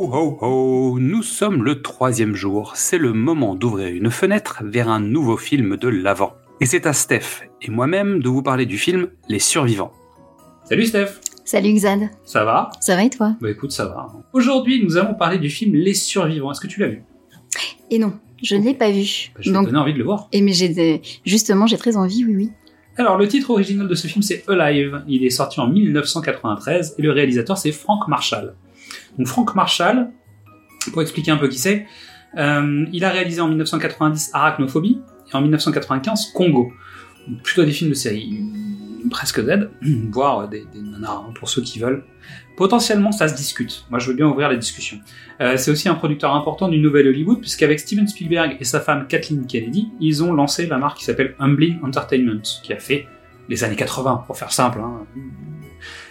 Ho ho ho, nous sommes le troisième jour, c'est le moment d'ouvrir une fenêtre vers un nouveau film de l'avant. Et c'est à Steph et moi-même de vous parler du film Les Survivants. Salut Steph Salut Xad Ça va? Ça va et toi? Bah écoute, ça va. Aujourd'hui, nous allons parler du film Les Survivants. Est-ce que tu l'as vu? Et non, je ne l'ai pas vu. bah, Je donner envie de le voir. Et mais j'ai justement, j'ai très envie, oui, oui. Alors, le titre original de ce film, c'est Alive. Il est sorti en 1993 et le réalisateur, c'est Frank Marshall. Donc, Frank Marshall, pour expliquer un peu qui c'est, euh, il a réalisé en 1990 Arachnophobie et en 1995 Congo. Plutôt des films de série presque Z, voire des, des nanars hein, pour ceux qui veulent. Potentiellement, ça se discute. Moi, je veux bien ouvrir la discussion. Euh, c'est aussi un producteur important du nouvel Hollywood, puisqu'avec Steven Spielberg et sa femme Kathleen Kennedy, ils ont lancé la marque qui s'appelle Humbling Entertainment, qui a fait les années 80, pour faire simple. hein.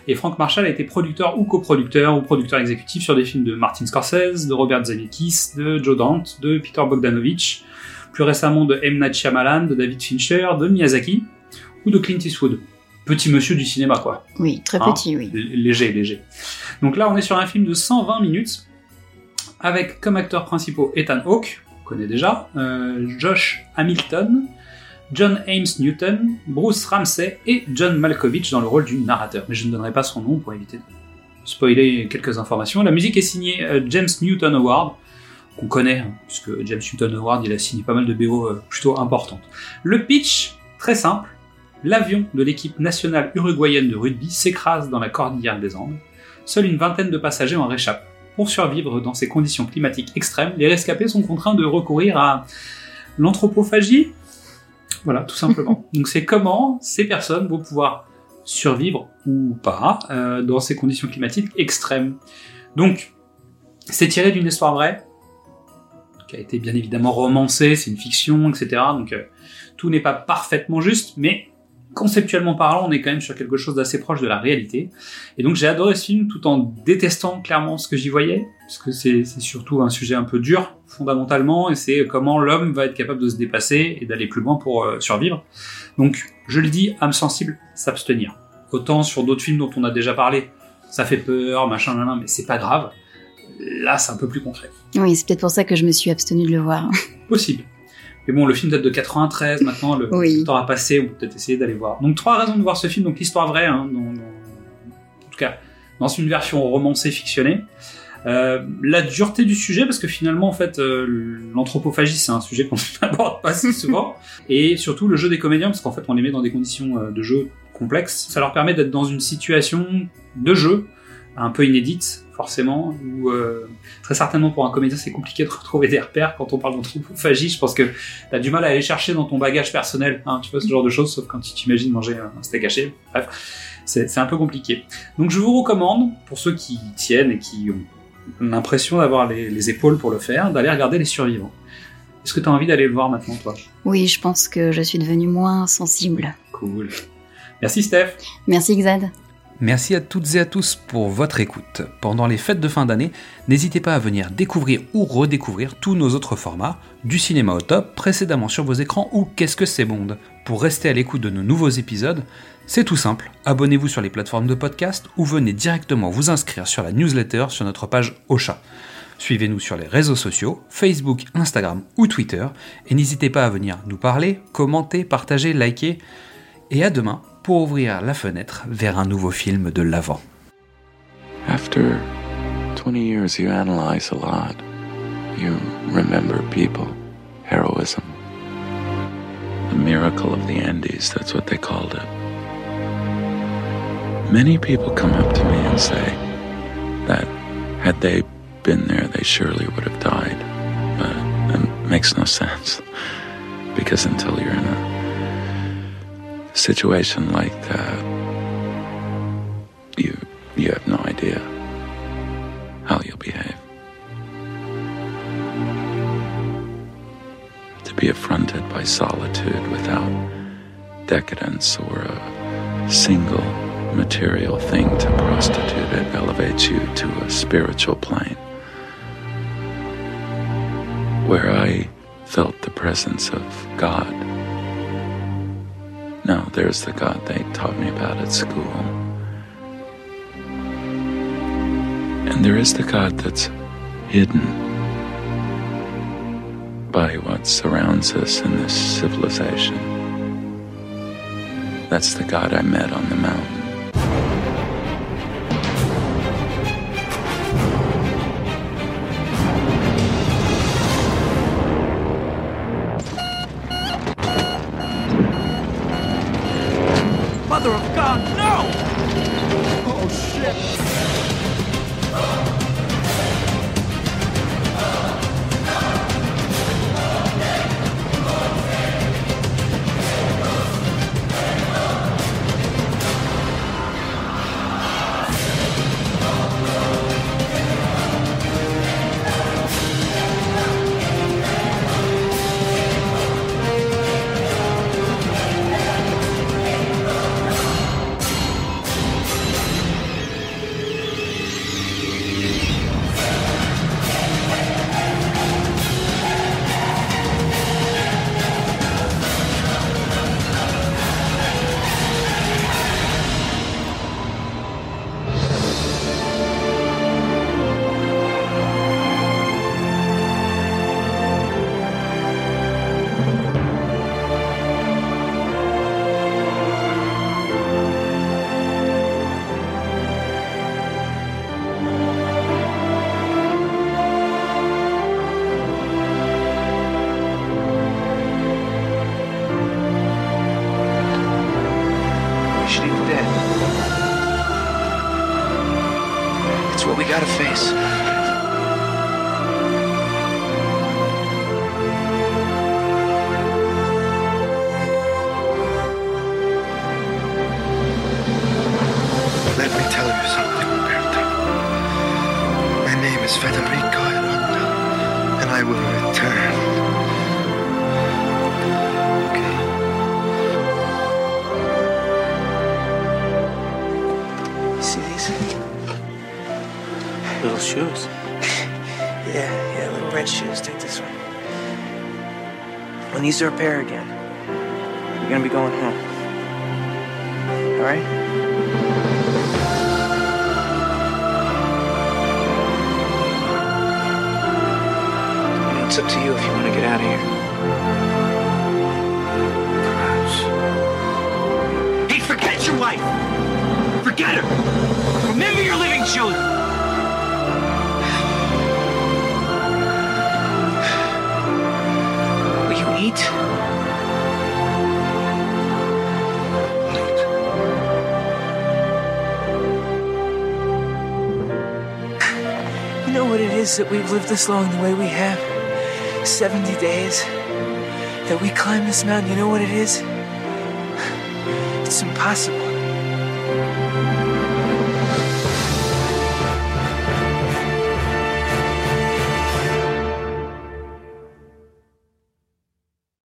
Et Frank Marshall a été producteur ou coproducteur ou producteur exécutif sur des films de Martin Scorsese, de Robert Zemeckis, de Joe Dante, de Peter Bogdanovich, plus récemment de M. Night Shyamalan, de David Fincher, de Miyazaki ou de Clint Eastwood. Petit monsieur du cinéma, quoi. Oui, très Hein petit, oui. Léger, léger. Donc là, on est sur un film de 120 minutes, avec comme acteurs principaux Ethan Hawke, qu'on connaît déjà, euh, Josh Hamilton, John Ames Newton, Bruce Ramsey et John Malkovich dans le rôle du narrateur. Mais je ne donnerai pas son nom pour éviter de spoiler quelques informations. La musique est signée euh, James Newton Award, qu'on connaît, hein, puisque James Newton Award, il a signé pas mal de BO euh, plutôt importantes. Le pitch, très simple, l'avion de l'équipe nationale uruguayenne de rugby s'écrase dans la cordillère des Andes. Seule une vingtaine de passagers en réchappent. Pour survivre dans ces conditions climatiques extrêmes, les rescapés sont contraints de recourir à l'anthropophagie. Voilà, tout simplement. Donc c'est comment ces personnes vont pouvoir survivre ou pas euh, dans ces conditions climatiques extrêmes. Donc, c'est tiré d'une histoire vraie, qui a été bien évidemment romancée, c'est une fiction, etc. Donc euh, tout n'est pas parfaitement juste, mais conceptuellement parlant, on est quand même sur quelque chose d'assez proche de la réalité. Et donc j'ai adoré ce film tout en détestant clairement ce que j'y voyais, parce que c'est surtout un sujet un peu dur, fondamentalement, et c'est comment l'homme va être capable de se dépasser et d'aller plus loin pour euh, survivre. Donc je le dis, âme sensible, s'abstenir. Autant sur d'autres films dont on a déjà parlé, ça fait peur, machin, nan, mais c'est pas grave. Là, c'est un peu plus concret. Oui, c'est peut-être pour ça que je me suis abstenue de le voir. Possible. Mais bon, le film date de 93, maintenant le, Oui. le temps a passé, on peut peut-être essayer d'aller voir. Donc trois raisons de voir ce film, donc l'histoire vraie, hein, dans- dans- en tout cas dans une version romancée fictionnée. Euh, la dureté du sujet, parce que finalement, en fait, euh, l'anthropophagie, c'est un sujet qu'on n'aborde pas si souvent. Et surtout, le jeu des comédiens, parce qu'en fait, on les met dans des conditions euh, de jeu complexes. Ça leur permet d'être dans une situation de jeu un peu inédite, forcément, où euh, très certainement pour un comédien, c'est compliqué de retrouver des repères quand on parle d'anthropophagie. Je pense que t'as du mal à aller chercher dans ton bagage personnel, hein, tu vois, ce genre de choses, sauf quand tu t'imagines manger un steak haché. Bref, c'est un peu compliqué. Donc je vous recommande, pour ceux qui tiennent et qui ont l'impression d'avoir les, les épaules pour le faire, d'aller regarder Les Survivants. Est-ce que tu as envie d'aller le voir maintenant, toi? Oui, je pense que je suis devenue moins sensible. Cool. Merci Steph. Merci Xad. Merci à toutes et à tous pour votre écoute. Pendant les fêtes de fin d'année, n'hésitez pas à venir découvrir ou redécouvrir tous nos autres formats, du cinéma au top, précédemment sur vos écrans ou Qu'est-ce que c'est Bond? Pour rester à l'écoute de nos nouveaux épisodes, c'est tout simple, abonnez-vous sur les plateformes de podcast ou venez directement vous inscrire sur la newsletter sur notre page Ocha. Suivez-nous sur les réseaux sociaux, Facebook, Instagram ou Twitter, et n'hésitez pas à venir nous parler, commenter, partager, liker, et à demain pour ouvrir la fenêtre vers un nouveau film de l'avant. After 20 years, you analyze a lot. You remember people, heroism. Miracle of the Andes, that's what they called it. Many people come up to me and say that had they been there, they surely would have died. But it makes no sense. Because until you're in a situation like that, you you have no idea be affronted by solitude without decadence or a single material thing to prostitute it elevates you to a spiritual plane where I felt the presence of God. Now, there's the God they taught me about at school. And there is the God that's hidden by what surrounds us in this civilization. That's the God I met on the mountain. Mother of God, no! Oh, shit. What we gotta face. Let me tell you something. My name is Federico Aranda, and I will return. Shoes. yeah, yeah, little red shoes. Take this one. When these are a pair again, you're gonna be going home. All right? It's up to you if you want to get out of here. Hey, forget your wife! Forget her! Remember your living children! You eat? You know what it is that we've lived this long the way we have? 70 days that we climb this mountain. You know what it is? It's impossible.